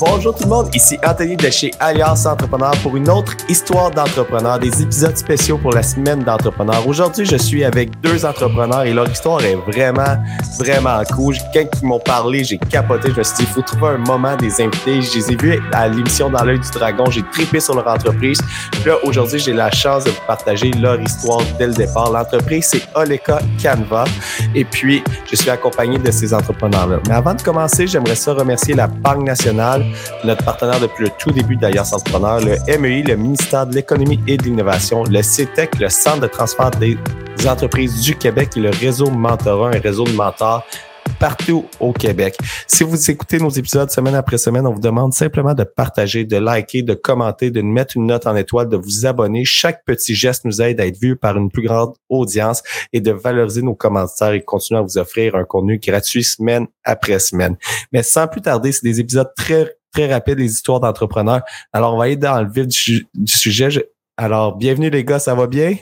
Bonjour tout le monde, ici Anthony de chez Alliance Entrepreneur pour une autre histoire d'entrepreneur, des épisodes spéciaux pour la semaine d'entrepreneur. Aujourd'hui, je suis avec deux entrepreneurs et leur histoire est vraiment, vraiment cool. Quand ils m'ont parlé, j'ai capoté. Je me suis dit, il faut trouver un moment des invités. Je les ai vus à l'émission Dans l'œil du dragon. J'ai trippé sur leur entreprise. Puis là, aujourd'hui, j'ai la chance de vous partager leur histoire dès le départ. L'entreprise, c'est Oleka Canva. Et puis, je suis accompagné de ces entrepreneurs-là. Mais avant de commencer, j'aimerais ça remercier la Banque nationale notre partenaire depuis le tout début d'Alias Entrepreneur, le MEI, le ministère de l'Économie et de l'Innovation, le CETEC, le Centre de transfert des entreprises du Québec et le réseau Mentorat, un réseau de mentors partout au Québec. Si vous écoutez nos épisodes semaine après semaine, on vous demande simplement de partager, de liker, de commenter, de mettre une note en étoile, de vous abonner. Chaque petit geste nous aide à être vu par une plus grande audience et de valoriser nos commentaires et continuer à vous offrir un contenu gratuit semaine après semaine. Mais sans plus tarder, c'est des épisodes très très rapides, des histoires d'entrepreneurs. Alors, on va aller dans le vif du, sujet. Alors, bienvenue les gars, ça va bien?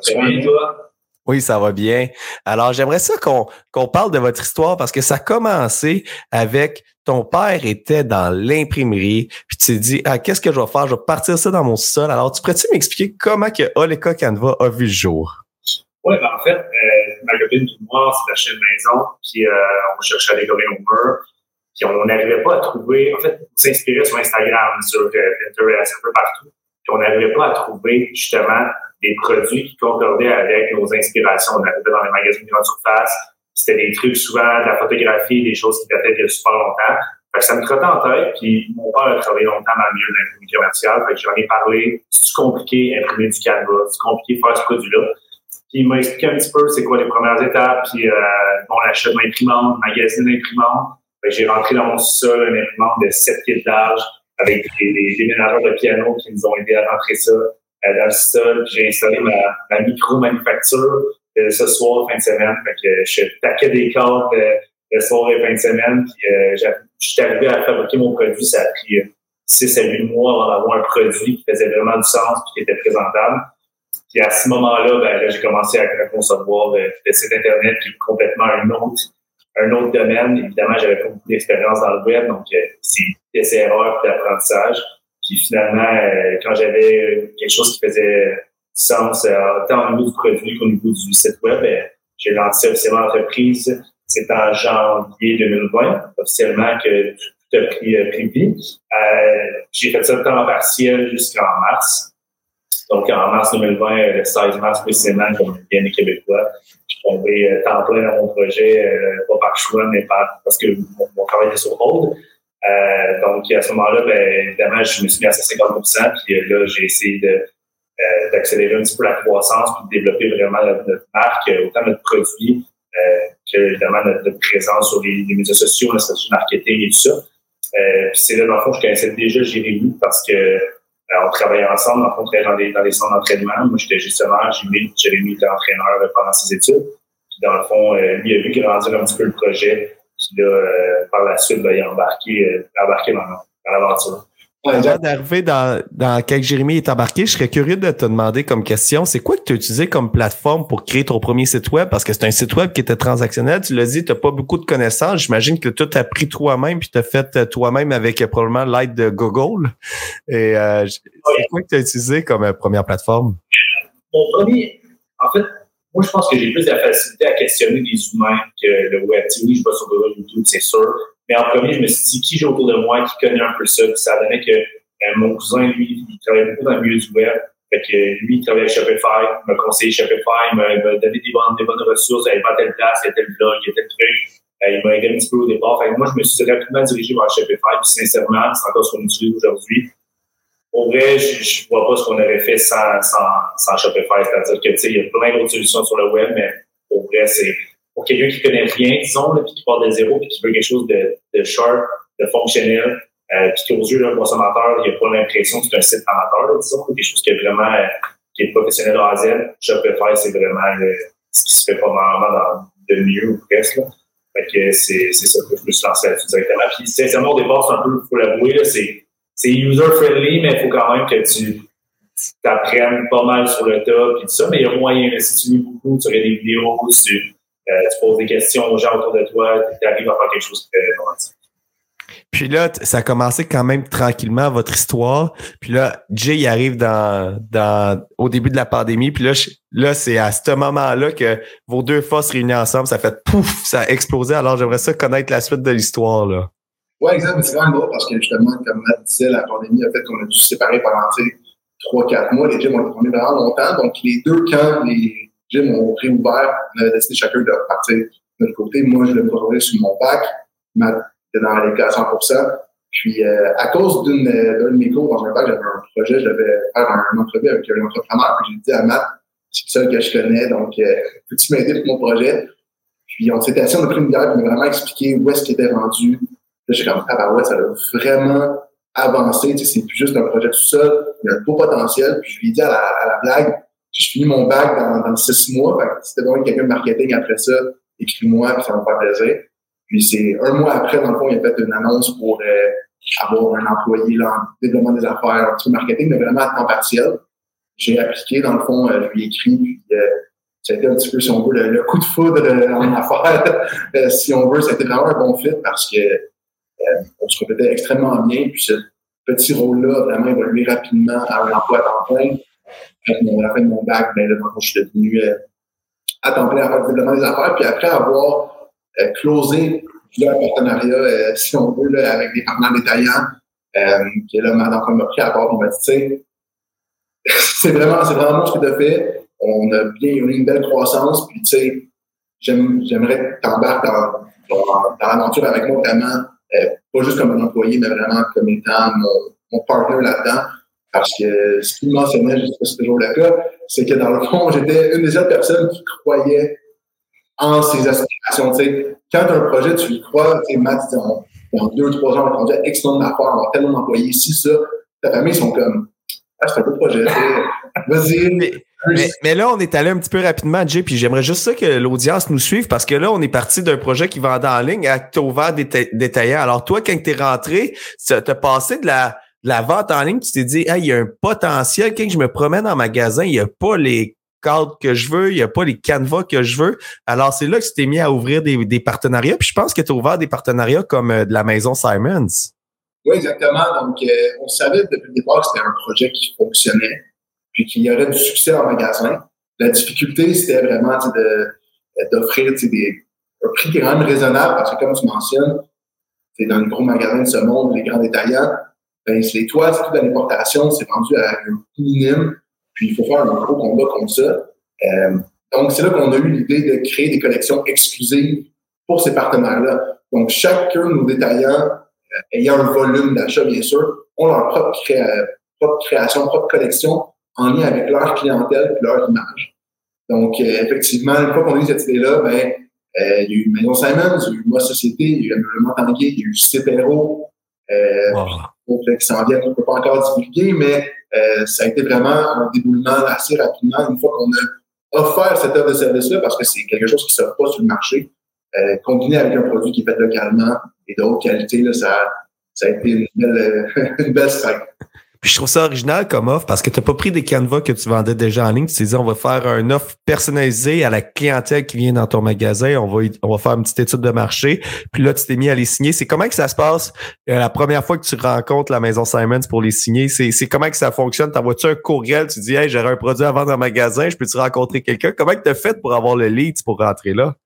Ça va bien, toi? Oui, ça va bien. Alors, j'aimerais ça qu'on parle de votre histoire parce que ça a commencé avec ton père était dans l'imprimerie, puis tu t'es dit, ah, qu'est-ce que je vais faire? Je vais partir ça dans mon sol. Alors, tu pourrais-tu m'expliquer comment que Oleka Canva a vu le jour? Oui, ben, en fait, euh, ma copine et moi, c'est acheté une maison, puis euh, on cherchait à décorer nos murs, puis on n'arrivait pas à trouver, en fait, on s'inspirait sur Instagram, sur euh, Pinterest, un peu partout, puis on n'arrivait pas à trouver justement des produits qui concordaient avec nos inspirations. On arrivait dans les magasins de grande surface, c'était des trucs souvent de la photographie, des choses qui dataient de super longtemps. Fait que ça me trottait en tête, puis mon père a travaillé longtemps dans le milieu de l'imprimerie commerciale, fait que j'en ai parlé, c'est compliqué imprimer du canvas, c'est compliqué faire ce produit-là. Puis il m'a expliqué un petit peu c'est quoi les premières étapes, puis euh, bon, l'achat de l'imprimante, magazine d'imprimante. J'ai rentré dans mon sol une imprimante de 7 pieds d'âge avec des, déménageurs de piano qui nous ont aidé à rentrer ça dans le sol. J'ai installé ma, ma micro-manufacture euh, ce soir, fin de semaine. Fait que je taquais des cordes euh, le soir et fin de semaine. Puis euh, arrivé à fabriquer mon produit. Ça a pris 6 à 8 mois avant d'avoir un produit qui faisait vraiment du sens et qui était présentable. Puis à ce moment-là, ben, j'ai commencé à, concevoir le, site Internet qui complètement un autre, un autre domaine. Évidemment, j'avais beaucoup d'expérience dans le web, donc c'est des erreurs d'apprentissage. Puis finalement, euh, quand j'avais quelque chose qui faisait sens, euh, tant au niveau du produit qu'au niveau du site web, ben, j'ai lancé officiellement l'entreprise. C'est en janvier 2020, officiellement, que tout a pris, euh, pris vie. j'ai fait ça temps partiel jusqu'en mars. Donc, en mars 2020, le 16 mars précisément, comme bien les Québécois, je suis tombé temps plein dans mon projet, pas par choix, mais parce que mon, mon travail était sur hold. Euh, donc, à ce moment-là, ben, évidemment, je me suis mis à 50% puis euh, là, j'ai essayé de, euh, d'accélérer un petit peu la croissance puis de développer vraiment notre, marque, autant notre produit que, évidemment, notre, présence sur les, médias sociaux, notre stratégie marketing et tout ça. puis c'est là, dans le fond, je connaissais déjà Jérémy parce que on travaillait ensemble, on travaillait dans des, dans des centres d'entraînement. Moi, j'étais gestionnaire, Jérémy, Jérémy était entraîneur pendant ses études. Puis dans le fond, lui a vu grandir un petit peu le projet puis là, euh, par la suite, ben, il a embarqué, euh, embarqué dans, dans l'aventure. Avant d'arriver dans, dans quel Jérémy est embarqué, je serais curieux de te demander comme question, c'est quoi que tu as utilisé comme plateforme pour créer ton premier site web? Parce que c'est un site web qui était transactionnel. Tu l'as dit, tu n'as pas beaucoup de connaissances. J'imagine que tout as pris toi-même puis tu as fait euh, toi-même avec probablement l'aide de Google. Et c'est quoi que tu as utilisé comme première plateforme? Mon premier, en fait, moi, je pense que j'ai plus de facilité à questionner les humains que le web. oui, je vais sur YouTube, c'est sûr. Mais en premier, je me suis dit, qui j'ai autour de moi qui connaît un peu ça? Puis ça donnait que euh, mon cousin, lui, il travaillait beaucoup dans le milieu du web. Fait que lui, il travaillait à Shopify, il m'a conseillé Shopify, il m'a donné des bonnes, des bonnes ressources, il pas telle place, il y a tel blog, il y a tel truc. Il m'a aidé un petit peu au départ. Fait que moi, je me suis rapidement dirigé vers Shopify, puis sincèrement, c'est encore ce qu'on utilise aujourd'hui. Au vrai, je, je vois pas ce qu'on aurait fait sans, sans, sans Shopify. C'est-à-dire que, tu sais, il y a plein d'autres solutions sur le web, mais au vrai, c'est pour quelqu'un qui connaît rien, disons, là, puis qui part de zéro, puis qui veut quelque chose de, de sharp, de fonctionnel, euh, puis qu'aux yeux d'un consommateur, il n'y a pas l'impression que c'est un site amateur, disons, quelque chose qui est vraiment, euh, qui est professionnel à Z. Shopify, c'est vraiment euh, ce qui se fait probablement dans, de mieux ou presque, là. Fait que c'est, c'est ça que je me suis lancé là-dessus directement. Puis, sincèrement, au départ, c'est un peu, faut l'avouer, là, c'est, c'est user-friendly, mais il faut quand même que tu, t'apprennes pas mal sur le tas, puis tout ça, mais il y a moyen, si tu lis beaucoup, tu regardes des vidéos, tu, euh, tu poses des questions aux gens autour de toi, tu arrives à faire quelque chose de très. Puis là, ça a commencé quand même tranquillement votre histoire. Puis là, Jay arrive dans, dans au début de la pandémie. Puis là, là c'est à ce moment-là que vos deux forces réunies ensemble, ça fait pouf, ça a explosé. Alors j'aimerais ça connaître la suite de l'histoire là. Ouais, exactement. C'est vraiment drôle parce que justement, comme Matt disait, la pandémie a fait qu'on a dû se séparer pendant trois, quatre mois. Les gyms ont été fermés vraiment longtemps. Donc les deux camps, les gyms ont réouvert. On a décidé chacun de partir de notre côté. Moi, je l'ai prolongé sur mon bac. Matt dans les cas à 100 Puis, euh, à cause d'une d'un de mes cours dans un bac, j'avais un projet, je devais faire un, entrevue avec un entrepreneur. Puis, j'ai dit à Matt, c'est le seul que je connais, donc euh, peux-tu m'aider pour mon projet? Puis, on s'était assis, on a pris une bière, il m'a vraiment expliqué où est-ce qu'il était rendu. J'ai comme, ah ouais, ça a vraiment avancé. Tu sais, c'est plus juste un projet tout seul. Il y a un beau potentiel. Puis, je lui ai dit à la, blague, j'ai fini mon bac dans, six mois. Fait que c'était vraiment quelqu'un de marketing après ça, écris-moi, puis ça va me faire plaisir. Puis c'est un mois après, dans le fond, il a fait une annonce pour euh, avoir un employé là, en développement des affaires, en marketing, mais vraiment à temps partiel. J'ai appliqué, dans le fond, euh, je lui ai écrit, puis euh, ça a été un petit peu, si on veut, le, coup de foudre en affaires. si on veut, c'était vraiment un bon fit parce que on se répétait extrêmement bien. Puis ce petit rôle-là vraiment évolué rapidement à un emploi à temps plein. À la fin de mon bac, ben, là, je suis devenu à temps plein à faire développement des affaires. Puis après avoir euh, closer plusieurs partenariats, euh, si on veut, là, avec des partenaires détaillants. Euh, puis là, ma m'a pris à part, il m'a dit, tu sais, c'est vraiment, c'est vraiment ce que tu as fait. On a bien eu une belle croissance, puis tu sais, j'aimerais t'embarquer dans, dans, dans l'aventure avec moi vraiment, euh, pas juste comme un employé, mais vraiment comme étant mon, mon partner là-dedans. Parce que ce qu'il mentionnait, je sais pas si c'est toujours le cas, c'est que dans le fond, j'étais une des autres personnes qui croyait en ses aspirations. sais, Quand tu as un projet, tu y crois, tu sais, Matt, dans, dans deux, trois ans, on va conduire excellent d'affaires, on va tellement d'employés, si ça, ta famille, ils sont comme, ah, c'est un peu projet, vas-y. Mais, mais, là, on est allé un petit peu rapidement, Jay, puis j'aimerais juste ça que l'audience nous suive parce que là, on est parti d'un projet qui vendait en ligne à tu ouvert détaillant. Alors, toi, quand tu es rentré, tu as passé de la, de la vente en ligne, tu t'es dit, ah, il y a un potentiel. Quand je me promène en magasin, il n'y a pas les cadre que je veux, il n'y a pas les canevas que je veux. Alors, c'est là que tu t'es mis à ouvrir des, des partenariats. Puis je pense que tu as ouvert des partenariats comme euh, de la maison Simons. Oui, exactement. Donc, euh, on savait depuis le départ que c'était un projet qui fonctionnait, puis qu'il y aurait du succès en magasin. La difficulté, c'était vraiment d'offrir des, un prix qui quand même raisonnable, parce que comme tu mentionnes, c'est dans les gros magasins de ce monde, les grands détaillants, ben, les toits, c'est tout dans l'importation, c'est vendu à un coût minime. Puis il faut faire un gros combat comme ça. Euh, donc, c'est là qu'on a eu l'idée de créer des collections exclusives pour ces partenaires-là. Donc, chacun de nos détaillants, euh, ayant un volume d'achat, bien sûr, ont leur propre, propre création, propre collection en lien avec leur clientèle et leur image. Donc, euh, effectivement, une fois qu'on a eu cette idée-là, ben, il y a eu Maison Simons, il y a eu Moi Société, il y a eu Ameublement Tanguay, il y a eu Cepero, euh, wow. qui s'en vient, on ne peut pas encore divulguer, mais euh, ça a été vraiment un déboulement assez rapidement une fois qu'on a offert cette offre de service-là parce que c'est quelque chose qui ne sort pas sur le marché. Euh, combiné avec un produit qui est fait localement et de haute qualité, là, ça, ça a été une belle, une belle strike. Puis je trouve ça original comme offre parce que tu n'as pas pris des canevas que tu vendais déjà en ligne. Tu t'es dit, on va faire un offre personnalisée à la clientèle qui vient dans ton magasin. On va, on va faire une petite étude de marché. Puis là, tu t'es mis à les signer. C'est comment que ça se passe euh, la première fois que tu rencontres la maison Simons pour les signer? C'est, comment que ça fonctionne? T'envoies-tu un courriel? Tu dis, hey, j'aurais un produit à vendre en magasin. Je peux-tu rencontrer quelqu'un? Comment que tu as fait pour avoir le lead pour rentrer là?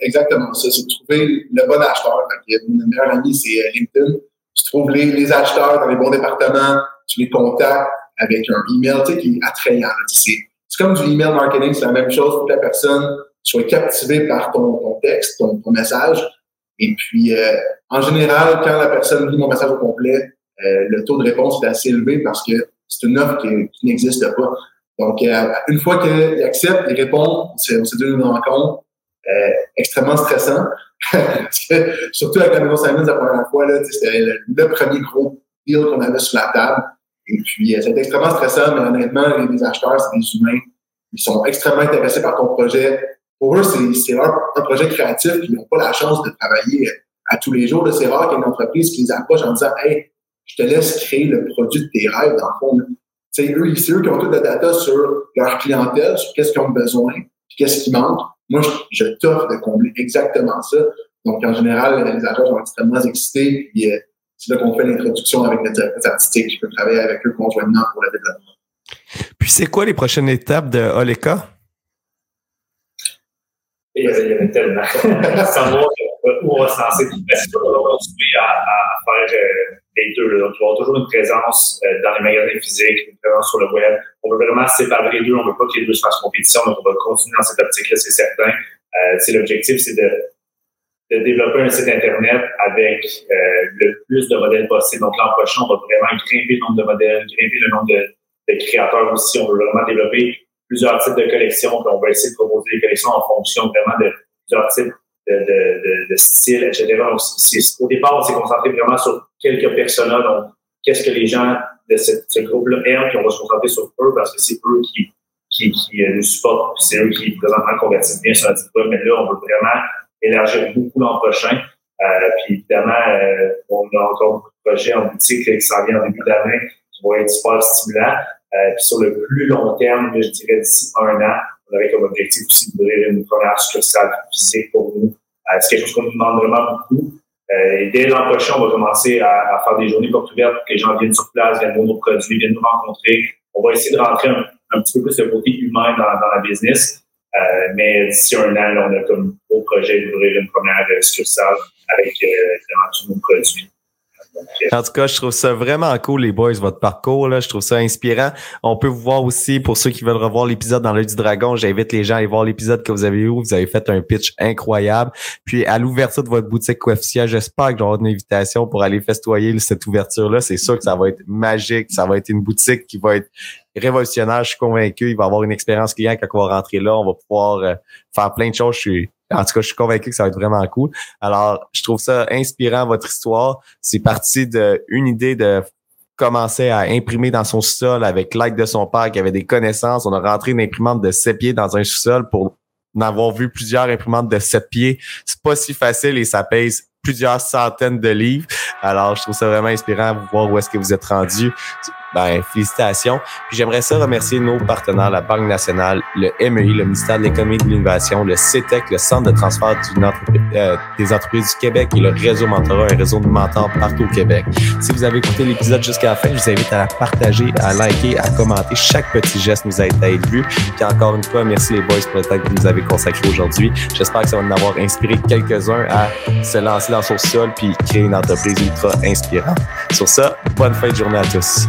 Exactement ça. C'est trouver le bon acheteur. Mon meilleur ami, c'est euh, LinkedIn. Tu trouves les, les acheteurs dans les bons départements les contactes avec un email tu sais, qui est attrayant. C'est, comme du email marketing, c'est la même chose pour que la personne soit captivée par ton, ton texte, ton, message. Et puis, euh, en général, quand la personne lit mon message au complet, euh, le taux de réponse est assez élevé parce que c'est une offre qui, n'existe pas. Donc, euh, une fois qu'il accepte, il répond, c'est, on s'est donné une rencontre extrêmement stressant. parce que, surtout avec la maison Simons la première fois, c'était le, le premier gros deal qu'on avait sur la table. Et puis, euh, c'est extrêmement stressant, mais honnêtement, les, acheteurs, c'est des humains. Ils sont extrêmement intéressés par ton projet. Pour eux, c'est un, un projet créatif, puis n'ont pas la chance de travailler à tous les jours. C'est rare qu'il y ait une entreprise qui les approche en disant Hey, je te laisse créer le produit de tes rêves, dans le fond. c'est eux, c'est eux qui ont toute la data sur leur clientèle, sur qu'est-ce qu'ils ont besoin, qu'est-ce qui manque. Moi, je, t'offre de combler exactement ça. Donc, en général, les acteurs sont extrêmement excités. Puis, euh, c'est là qu'on fait l'introduction avec notre artistique qui peut travailler avec eux conjointement pour le développement. Puis, c'est quoi les prochaines étapes de Oleka? Il y avait, il y avait tellement. Savoir où on va se lancer. Mais c'est sûr qu'on va continuer à, à faire euh, les deux. Donc, il va y avoir toujours une présence euh, dans les magasins physiques, une présence sur le web. On veut vraiment séparer les deux. On ne veut pas que les deux se fassent compétition, donc on va continuer dans cette optique-là, c'est certain. Euh, c'est l'objectif, c'est de, de, développer un site Internet avec euh, le plus de modèles possible. Donc, l'an prochain, on va vraiment grimper le nombre de modèles, grimper le nombre de, créateurs aussi. On veut vraiment développer plusieurs types de collections. Puis on va essayer de proposer des collections en fonction vraiment de plusieurs types de, de, de, styles, etc. Donc, au départ, on s'est concentré vraiment sur quelques personas. Donc, qu'est-ce que les gens de ce groupe-là aiment, puis on va se concentrer sur eux parce que c'est eux qui, qui, qui euh, nous supportent, c'est eux qui présentement convertissent bien sur la petite web. Mais là, on veut vraiment élargir beaucoup l'an prochain. Euh, puis évidemment, euh, on a encore beaucoup de projets en boutique qui s'en viennent en début d'année qui vont être super stimulants. Euh, puis sur le plus long terme, je dirais d'ici un an, on avait comme objectif aussi d'ouvrir une première succursale physique pour nous. C'est quelque chose qu'on nous demande vraiment beaucoup. Et dès l'an prochain, on va commencer à, faire des journées portes ouvertes pour que les gens viennent sur place, viennent voir nos produits, viennent nous rencontrer. On va essayer de rentrer un, un petit peu plus le côté humain dans, dans la business. Euh, mais d'ici un an, on a comme beau projet d'ouvrir une première succursale avec euh, tous nos produits. En tout cas, je trouve ça vraiment cool, les boys, votre parcours. Là. Je trouve ça inspirant. On peut vous voir aussi, pour ceux qui veulent revoir l'épisode dans l'œil du dragon, j'invite les gens à aller voir l'épisode que vous avez eu. Vous avez fait un pitch incroyable. Puis à l'ouverture de votre boutique Coefficient, j'espère que j'aurai une invitation pour aller festoyer cette ouverture-là. C'est sûr que ça va être magique. Ça va être une boutique qui va être révolutionnaire. Je suis convaincu. Il va avoir une expérience client quand on va rentrer là. On va pouvoir euh, faire plein de choses. Je suis en tout cas, je suis convaincu que ça va être vraiment cool. Alors, je trouve ça inspirant, votre histoire. C'est parti d'une idée de commencer à imprimer dans son sous-sol avec l'aide de son père qui avait des connaissances. On a rentré une imprimante de 7 pieds dans un sous-sol pour en avoir vu plusieurs imprimantes de 7 pieds. C'est pas si facile et ça pèse plusieurs centaines de livres. Alors, je trouve ça vraiment inspirant de voir où est-ce que vous êtes rendu ben, félicitations. Puis j'aimerais ça remercier nos partenaires, la Banque nationale, le MEI, le ministère de l'Économie et de l'Innovation, le CETEC, le Centre de transfert euh, des entreprises du Québec et le réseau Mentorat, un réseau de mentors partout au Québec. Si vous avez écouté l'épisode jusqu'à la fin, je vous invite à partager, à liker, à commenter. Chaque petit geste nous aide à être vu. Puis encore une fois, merci les boys pour le temps que vous nous avez consacré aujourd'hui. J'espère que ça va nous avoir inspiré quelques-uns à se lancer dans son sol puis créer une entreprise ultra inspirante. Sur ça, bonne fin de journée à tous.